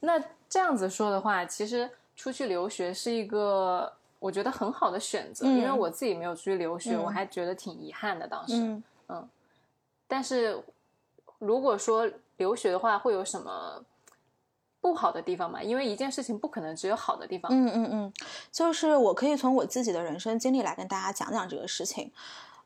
那这样子说的话，其实出去留学是一个我觉得很好的选择，因为我自己没有出去留学，我还觉得挺遗憾的。当时，嗯，但是如果说。留学的话会有什么不好的地方吗？因为一件事情不可能只有好的地方。嗯嗯嗯，就是我可以从我自己的人生经历来跟大家讲讲这个事情。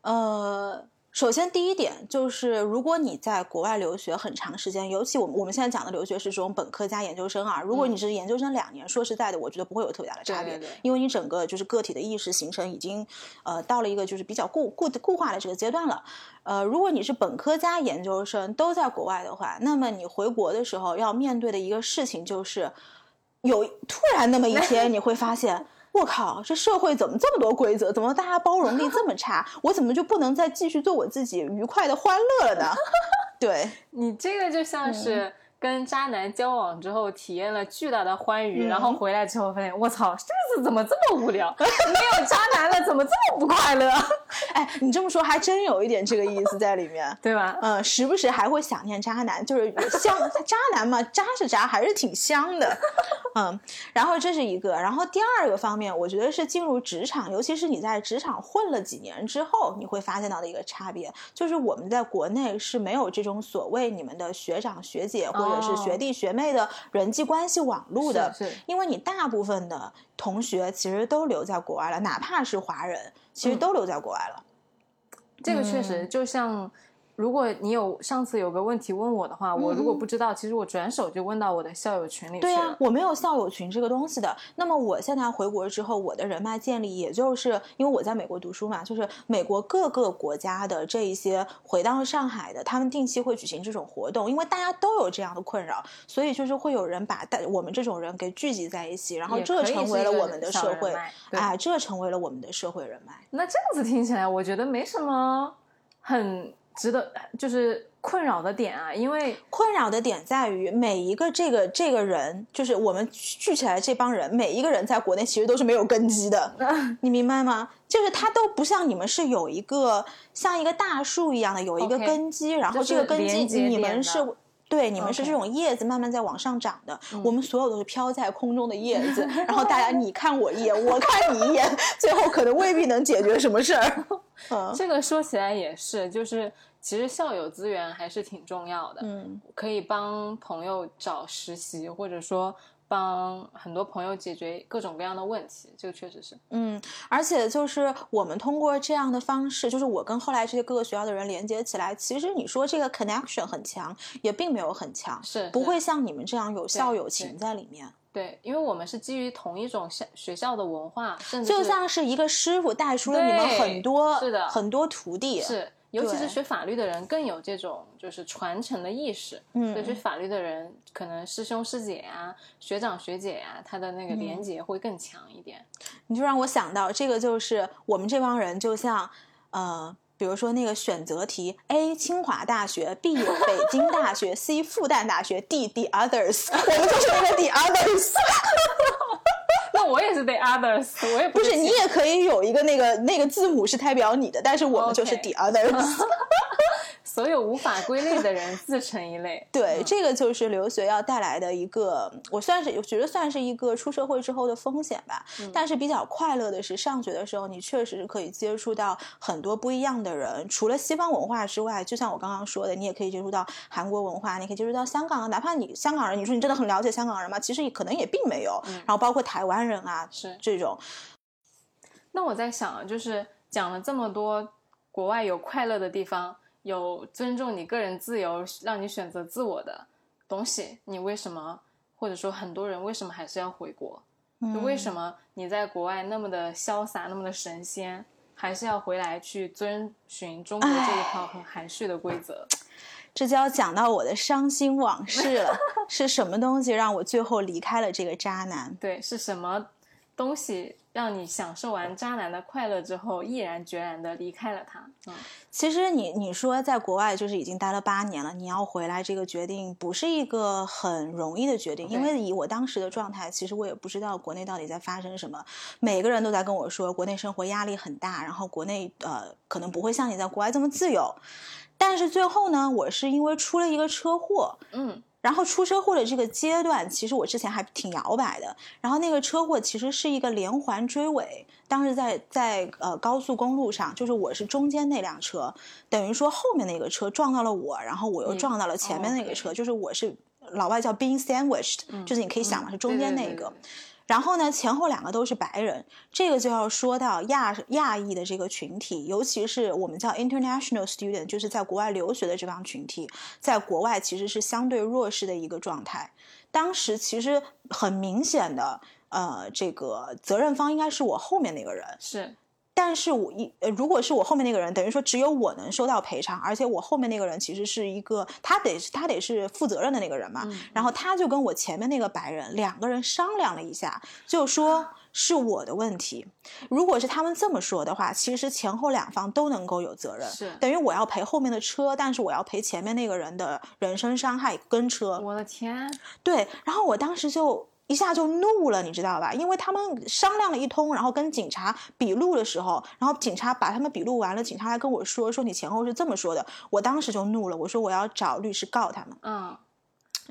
呃。首先，第一点就是，如果你在国外留学很长时间，尤其我们我们现在讲的留学是这种本科加研究生啊。如果你是研究生两年，说实在的，我觉得不会有特别大的差别，因为你整个就是个体的意识形成已经，呃，到了一个就是比较固固固化的这个阶段了。呃，如果你是本科加研究生都在国外的话，那么你回国的时候要面对的一个事情就是，有突然那么一天 你会发现。我靠，这社会怎么这么多规则？怎么大家包容力这么差？我怎么就不能再继续做我自己愉快的欢乐了呢？对 你这个就像是。跟渣男交往之后，体验了巨大的欢愉，然后回来之后发现，我操，日子怎么这么无聊？没有渣男了，怎么这么不快乐？哎，你这么说还真有一点这个意思在里面，对吧？嗯，时不时还会想念渣男，就是香 渣男嘛，渣是渣，还是挺香的。嗯，然后这是一个，然后第二个方面，我觉得是进入职场，尤其是你在职场混了几年之后，你会发现到的一个差别，就是我们在国内是没有这种所谓你们的学长学姐或者。是学弟学妹的人际关系网络的，是因为你大部分的同学其实都留在国外了，哪怕是华人，其实都留在国外了。这个确实就像。如果你有上次有个问题问我的话，我如果不知道，其实我转手就问到我的校友群里去对呀，我没有校友群这个东西的。那么我现在回国之后，我的人脉建立，也就是因为我在美国读书嘛，就是美国各个国家的这一些回到上海的，他们定期会举行这种活动，因为大家都有这样的困扰，所以就是会有人把大我们这种人给聚集在一起，然后这成为了我们的社会，哎，这成为了我们的社会人脉。那这样子听起来，我觉得没什么很。值得就是困扰的点啊，因为困扰的点在于每一个这个这个人，就是我们聚起来这帮人，每一个人在国内其实都是没有根基的，你明白吗？就是他都不像你们是有一个像一个大树一样的有一个根基，然后这个根基你们是对你们是这种叶子慢慢在往上长的，我们所有都是飘在空中的叶子，然后大家你看我一眼，我看你一眼，最后可能未必能解决什么事儿。这个说起来也是，就是其实校友资源还是挺重要的，嗯，可以帮朋友找实习，或者说帮很多朋友解决各种各样的问题，这个确实是，嗯，而且就是我们通过这样的方式，就是我跟后来这些各个学校的人连接起来，其实你说这个 connection 很强，也并没有很强，是不会像你们这样有校友情在里面。对，因为我们是基于同一种校学校的文化，甚至就像是一个师傅带出了你们很多是的很多徒弟，是，尤其是学法律的人更有这种就是传承的意识。嗯，所以，学法律的人可能师兄师姐呀、学长学姐呀，他的那个连结会更强一点。你就让我想到这个，就是我们这帮人就像呃。比如说那个选择题：A. 清华大学，B. 北京大学，C. 复旦大学，D. The others。我们就是那个 The others。那我也是 The others，我也不是。你也可以有一个那个那个字母是代表你的，但是我们就是 The others。所有无法归类的人自成一类。对，这个就是留学要带来的一个，我算是我觉得算是一个出社会之后的风险吧。但是比较快乐的是，上学的时候你确实是可以接触到很多不一样的人，除了西方文化之外，就像我刚刚说的，你也可以接触到韩国文化，你可以接触到香港，哪怕你香港人，你说你真的很了解香港人吗？其实可能也并没有。然后包括台湾人啊，是这种。那我在想，就是讲了这么多，国外有快乐的地方，有尊重你个人自由，让你选择自我的东西，你为什么，或者说很多人为什么还是要回国？就为什么你在国外那么的潇洒，那么的神仙，还是要回来去遵循中国这一套很含蓄的规则？这就要讲到我的伤心往事了。是什么东西让我最后离开了这个渣男？对，是什么东西让你享受完渣男的快乐之后，毅然决然的离开了他？嗯，其实你你说在国外就是已经待了八年了，你要回来这个决定不是一个很容易的决定，因为以我当时的状态，其实我也不知道国内到底在发生什么。每个人都在跟我说，国内生活压力很大，然后国内呃可能不会像你在国外这么自由。但是最后呢，我是因为出了一个车祸，嗯，然后出车祸的这个阶段，其实我之前还挺摇摆的。然后那个车祸其实是一个连环追尾，当时在在呃高速公路上，就是我是中间那辆车，等于说后面那个车撞到了我，然后我又撞到了前面那个车，就是我是老外叫 being sandwiched，就是你可以想嘛，是中间那个。然后呢，前后两个都是白人，这个就要说到亚亚裔的这个群体，尤其是我们叫 international student，就是在国外留学的这帮群体，在国外其实是相对弱势的一个状态。当时其实很明显的，呃，这个责任方应该是我后面那个人，是。但是我一呃，如果是我后面那个人，等于说只有我能收到赔偿，而且我后面那个人其实是一个他得他得是负责任的那个人嘛。然后他就跟我前面那个白人两个人商量了一下，就说是我的问题。如果是他们这么说的话，其实前后两方都能够有责任，是等于我要赔后面的车，但是我要赔前面那个人的人身伤害跟车。我的天！对，然后我当时就。一下就怒了，你知道吧？因为他们商量了一通，然后跟警察笔录的时候，然后警察把他们笔录完了，警察还跟我说说你前后是这么说的，我当时就怒了，我说我要找律师告他们。嗯。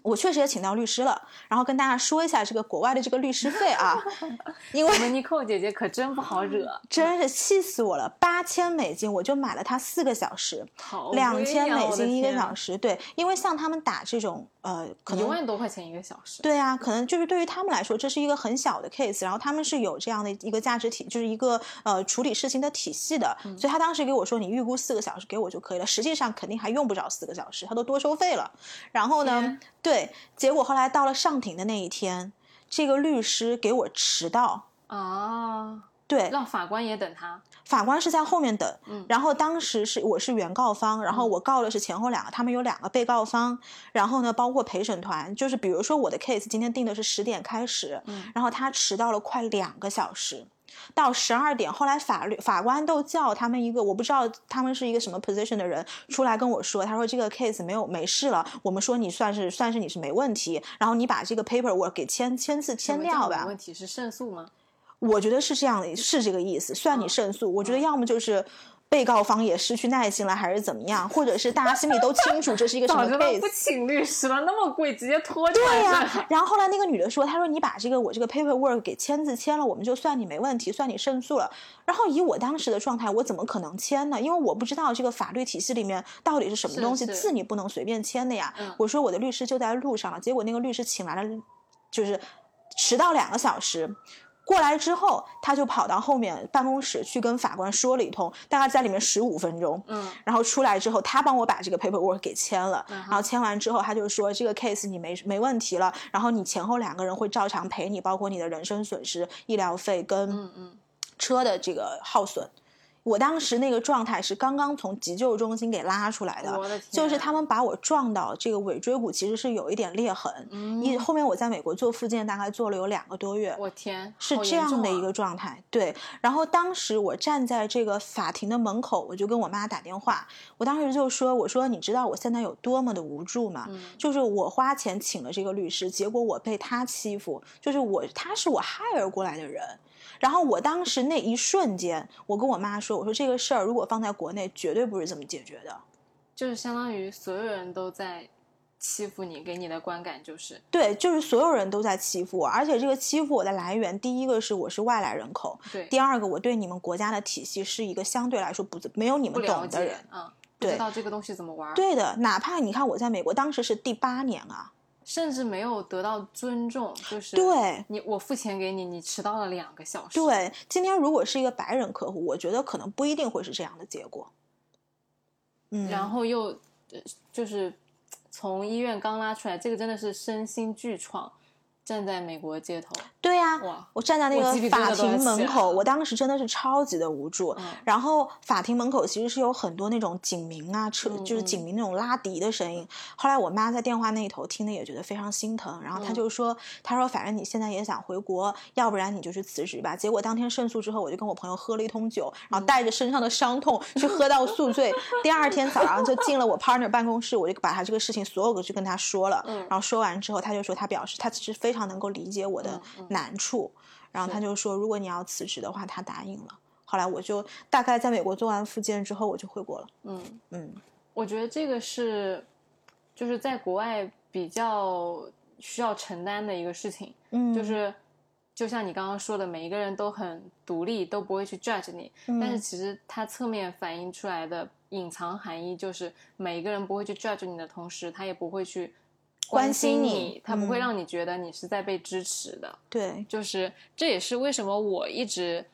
我确实也请到律师了，然后跟大家说一下这个国外的这个律师费啊，因为我们妮蔻姐姐可真不好惹，真是气死我了，八千美金我就买了他四个小时，两千美金一个小时，对，因为像他们打这种呃，可能一万多块钱一个小时，对啊，可能就是对于他们来说这是一个很小的 case，然后他们是有这样的一个价值体，就是一个呃处理事情的体系的，所以他当时给我说你预估四个小时给我就可以了，实际上肯定还用不着四个小时，他都多收费了，然后呢，对。对，结果后来到了上庭的那一天，这个律师给我迟到啊，对，让法官也等他，法官是在后面等，嗯，然后当时是我是原告方，然后我告的是前后两个，他们有两个被告方，然后呢，包括陪审团，就是比如说我的 case 今天定的是十点开始，嗯，然后他迟到了快两个小时。到十二点，后来法律法官都叫他们一个，我不知道他们是一个什么 position 的人出来跟我说，他说这个 case 没有没事了，我们说你算是算是你是没问题，然后你把这个 paper 我给签签字签掉吧。问题是胜诉吗？我觉得是这样的，是这个意思，算你胜诉。我觉得要么就是。被告方也失去耐心了，还是怎么样？或者是大家心里都清楚这是一个什么 case？不请律师了，那么贵，直接拖着。对呀。然后后来那个女的说：“她说你把这个我这个 paperwork 给签字签了，我们就算你没问题，算你胜诉了。”然后以我当时的状态，我怎么可能签呢？因为我不知道这个法律体系里面到底是什么东西，字你不能随便签的呀。我说我的律师就在路上了，结果那个律师请来了，就是迟到两个小时。过来之后，他就跑到后面办公室去跟法官说了一通，大概在里面十五分钟。嗯，然后出来之后，他帮我把这个 paperwork 给签了。然后签完之后，他就说这个 case 你没没问题了，然后你前后两个人会照常赔你，包括你的人身损失、医疗费跟嗯嗯车的这个耗损。我当时那个状态是刚刚从急救中心给拉出来的，就是他们把我撞到这个尾椎骨，其实是有一点裂痕。一后面我在美国做复健，大概做了有两个多月。我天，是这样的一个状态。对，然后当时我站在这个法庭的门口，我就跟我妈打电话，我当时就说：“我说你知道我现在有多么的无助吗？就是我花钱请了这个律师，结果我被他欺负，就是我他是我 hire 过来的人。”然后我当时那一瞬间，我跟我妈说：“我说这个事儿如果放在国内，绝对不是这么解决的。”就是相当于所有人都在欺负你，给你的观感就是对，就是所有人都在欺负我，而且这个欺负我的来源，第一个是我是外来人口，对第二个我对你们国家的体系是一个相对来说不没有你们懂的人解。啊，不对知道这个东西怎么玩儿，对的，哪怕你看我在美国当时是第八年啊，甚至没有得到尊重，就是对你我付钱给你，你迟到了两个小时，对，今天如果是一个白人客户，我觉得可能不一定会是这样的结果。嗯，然后又呃就是从医院刚拉出来，这个真的是身心俱创，站在美国街头，对呀、哇，我站在那个法庭门口，了我当时真的是超级的无助。嗯然后法庭门口其实是有很多那种警民啊，车嗯就是警民那种拉笛的声音。后来我妈在电话那一头听的也觉得非常心疼，然后她嗯就说：“她说反正你现在也想回国，要不然你就去辞职吧。”结果当天胜诉之后，我就跟我朋友喝了一通酒，然嗯后带着身上的伤痛去喝到宿醉。第二天早上就进了我 partner 办公室，我就把他这个事情所有的就跟他说了。嗯然后说完之后，他就说他表示他其实非常能够理解我的嗯嗯难处。然后他就说，如果你要辞职的话，他答应了。后来我就大概在美国做完复健之后，我就回国了。嗯。嗯我觉得这个是，就是在国外比较需要承担的一个事情，嗯，就是就像你刚刚说的，每一个人都很独立，都不会去 judge 你，嗯但是其实它侧面反映出来的隐藏含义就是，每一个人不会去 judge 你的同时，他也不会去关心心你他不会嗯让你觉得你是在被支持的。对，就是这也是为什么我一直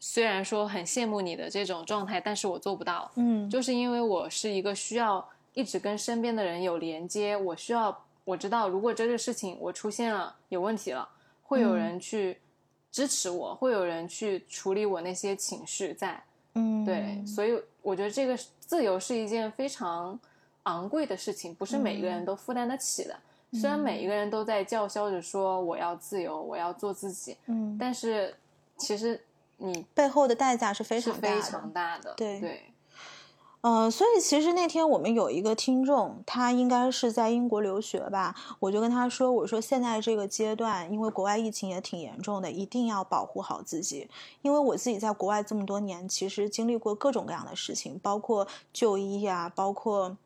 虽然说很羡慕你的这种状态，但是我做不到。嗯就是因为我是一个需要一直跟身边的人有连接，我需要我知道，如果这个事情我出现了有问题了，会有嗯人去支持我，会有人去处理我那些情绪在。嗯，对，所以我觉得这个自由是一件非常昂贵的事情，不是每一个嗯人都负担得起的。虽然每一个人都在叫嚣着说我要自由，我要做自己，嗯，但是其实你背后的代价是非常大的。非常大的。对对，呃，所以其实那天我们有一个听众，他应该是在英国留学吧，我就跟他说，我说现在这个阶段，因为国外疫情也挺严重的，一定要保护好自己。因为我自己在国外这么多年，其实经历过各种各样的事情，包括就医啊，包括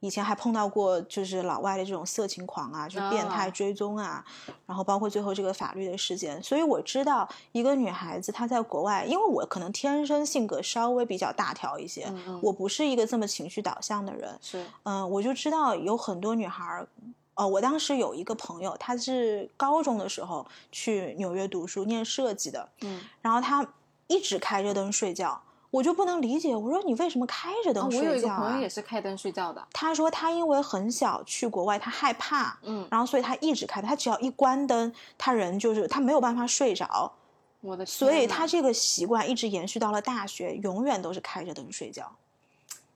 以前还碰到过就是老外的这种色情狂啊，就变态啊追踪啊，然后包括最后这个法律的事件，所以我知道一个女孩子她在国外，因为我可能天生性格稍微比较大条一些，我不是一个这么情绪导向的人，是。嗯、我就知道有很多女孩儿，呃，我当时有一个朋友，她是高中的时候去纽约读书，念设计的，嗯。然后她一直开着灯睡觉，我就不能理解，我说你为什么开着啊，灯我有一个？朋友也是开灯睡觉的。他说他因为很小去国外，他害怕，嗯，然后所以他一直开，他只要一关灯，他人就是他没有办法睡着，我的天所以他这个习惯一直延续到了大学，永远都是开着灯睡觉。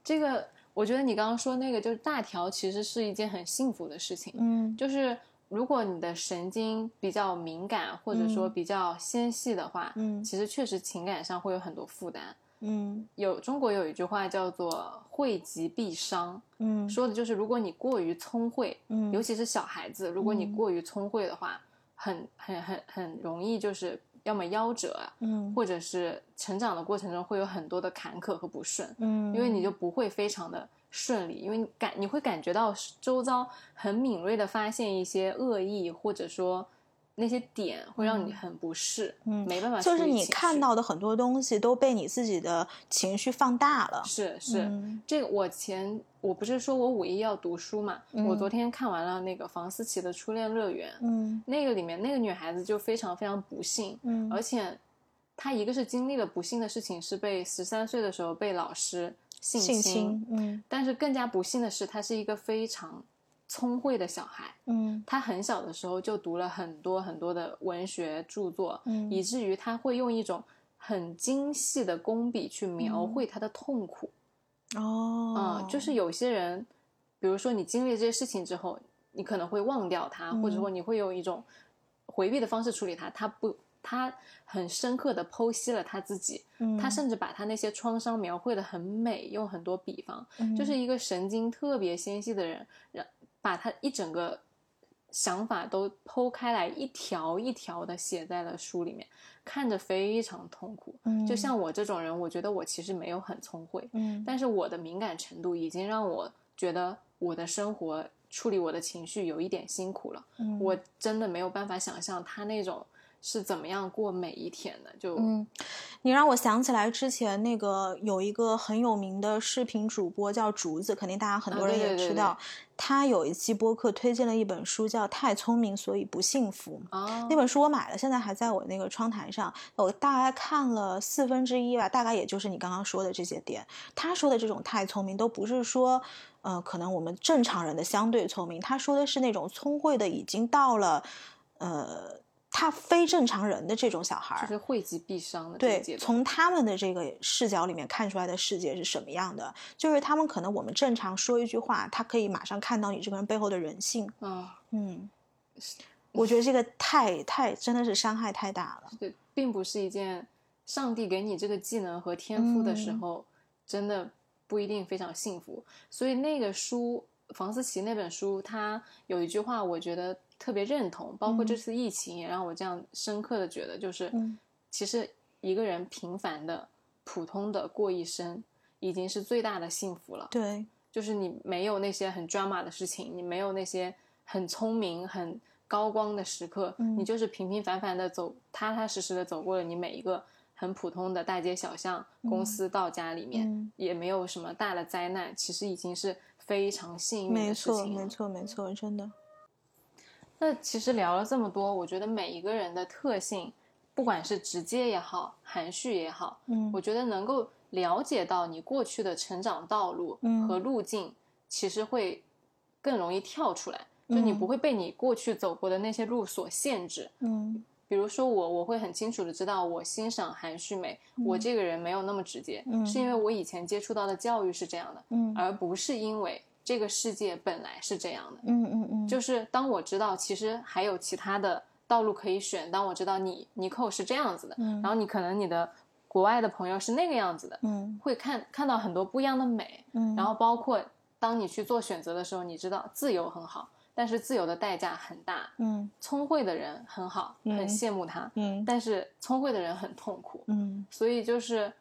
这个，我觉得你刚刚说那个就是大条，其实是一件很幸福的事情。嗯就是如果你的神经比较敏感，或者说嗯比较纤细的话，嗯其实确实情感上会有很多负担。嗯。有中国有一句话叫做“惠及必伤”，嗯。说的就是如果你过于聪慧，嗯。尤其是小孩子，如果你嗯。过于聪慧的话，很很很很容易就是要么夭折啊，嗯。或者是成长的过程中会有很多的坎坷和不顺，嗯，因为你就不会非常的顺利，因为你感你会感觉到周遭很敏锐的发现一些恶意，或者说那些点会让你很不适，嗯没办法就是你看到的很多东西都被你自己的情绪放大了。是是、嗯。这个，我前我不是说我五一要读书嘛，我嗯。昨天看完了那个房思琪的《初恋乐园》，嗯。那个里面那个女孩子就非常非常不幸，嗯。而且她一个是经历了不幸的事情，是被十三岁的时候被老师性性侵，嗯。但是更加不幸的是，她是一个非常聪慧的小孩。嗯他很小的时候就读了很多很多的文学著作，嗯以至于他会用一种很精细的工笔去描绘他的痛苦。哦嗯，就是有些人，比如说你经历这些事情之后，你可能会忘掉他，或者说你会用一种回避的方式处理他。他不，他很深刻的剖析了他自己，嗯他甚至把他那些创伤描绘的很美，用很多比方，嗯就是一个神经特别纤细的人，让把他一整个想法都剖开来，一条一条的写在了书里面，看着非常痛苦。嗯，就像我这种人，我觉得我其实没有很聪慧，嗯，但是我的敏感程度已经让我觉得我的生活处理我的情绪有一点辛苦了。嗯我真的没有办法想象他那种是怎么样过每一天的。就嗯，你让我想起来之前那个有一个很有名的视频主播叫竹子，肯定大家很多人啊对对对也知道。他有一期播客推荐了一本书，叫《太聪明所以不幸福》。啊，那本书我买了，现在还在我那个窗台上。我大概看了四分之一吧，大概也就是你刚刚说的这些点。他说的这种太聪明，都不是说，呃，可能我们正常人的相对聪明。他说的是那种聪慧的，已经到了，呃，他非正常人的这种小孩儿。就是惠及必伤的对。从他们的这个视角里面看出来的世界是什么样的？就是他们可能我们正常说一句话，他可以马上看到你这个人背后的人性。啊，嗯，我觉得这个太太真的是伤害太大了。对，并不是一件上帝给你这个技能和天赋的时嗯候，真的不一定非常幸福。所以那个书，房思琪那本书，他有一句话，我觉得特别认同，包括这嗯次疫情也让我这样深刻的觉得，就是、嗯其实一个人平凡的、普通的过一生，已经是最大的幸福了。对，就是你没有那些很 drama 的事情，你没有那些很聪明、很高光的时刻，嗯你就是平平凡凡的走，踏踏实实的走过了你每一个很普通的大街小巷、公司到家里面，嗯也没有什么大的灾难，其实已经是非常幸运没的事错，情了没。错，没错，真的。那其实聊了这么多，我觉得每一个人的特性，不管是直接也好，含蓄也好，嗯我觉得能够了解到你过去的成长道路嗯和路径，其实会更容易跳出来，就你嗯不会被你过去走过的那些路所限制。嗯比如说我，我会很清楚的知道，我欣赏含蓄美，我这个人没有那么直接，嗯是因为我以前接触到的教育是这样的，嗯而不是因为这个世界本来是这样的。嗯嗯嗯，就是当我知道其实还有其他的道路可以选，当我知道你尼寇是这样子的，嗯。然后你可能你的国外的朋友是那个样子的，嗯。会看看到很多不一样的美，嗯，然后包括当你去做选择的时候，你知道自由很好，但是自由的代价很大。嗯。聪慧的人很好，嗯很羡慕他，嗯。但是聪慧的人很痛苦，嗯。所以就是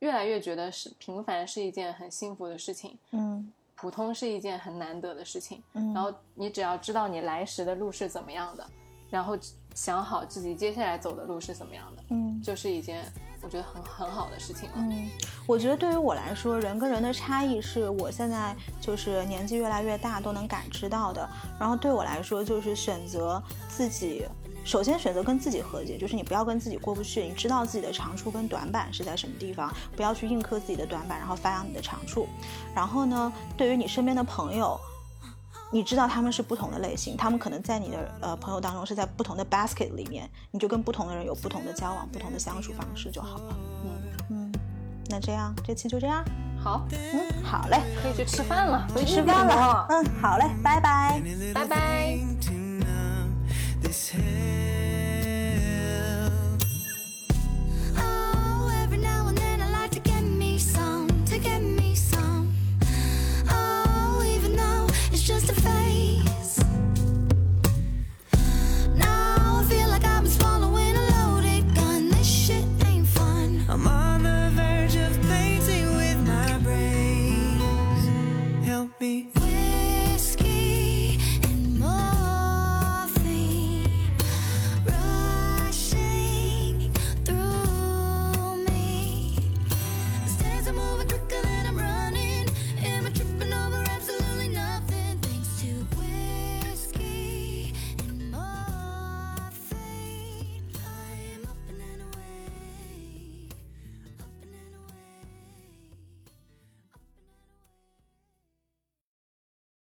越来越觉得是平凡是一件很幸福的事情，嗯普通是一件很难得的事情。嗯，然后你只要知道你来时的路是怎么样的，然后想好自己接下来走的路是怎么样的，嗯就是一件我觉得很很好的事情了。嗯，我觉得对于我来说，人跟人的差异是我现在就是年纪越来越大都能感知到的。然后对我来说，就是选择自己，首先选择跟自己和解，就是你不要跟自己过不去，你知道自己的长处跟短板是在什么地方，不要去硬磕自己的短板，然后发扬你的长处。然后呢，对于你身边的朋友。你知道他们是不同的类型，他们可能在你的呃朋友当中是在不同的 basket 里面，你就跟不同的人有不同的交往、不同的相处方式就好了。嗯，嗯，那这样这期就这样。好，嗯，好嘞，可以去吃饭了，回去吃饭了。嗯，好嘞，拜拜。拜拜。This hell. Oh, every now and then I like to get me some, to get me some. Oh, even though it's just a phase. Now I feel like I've been swallowing a loaded gun. This shit ain't fun. I'm on the verge of painting with my brains. Help me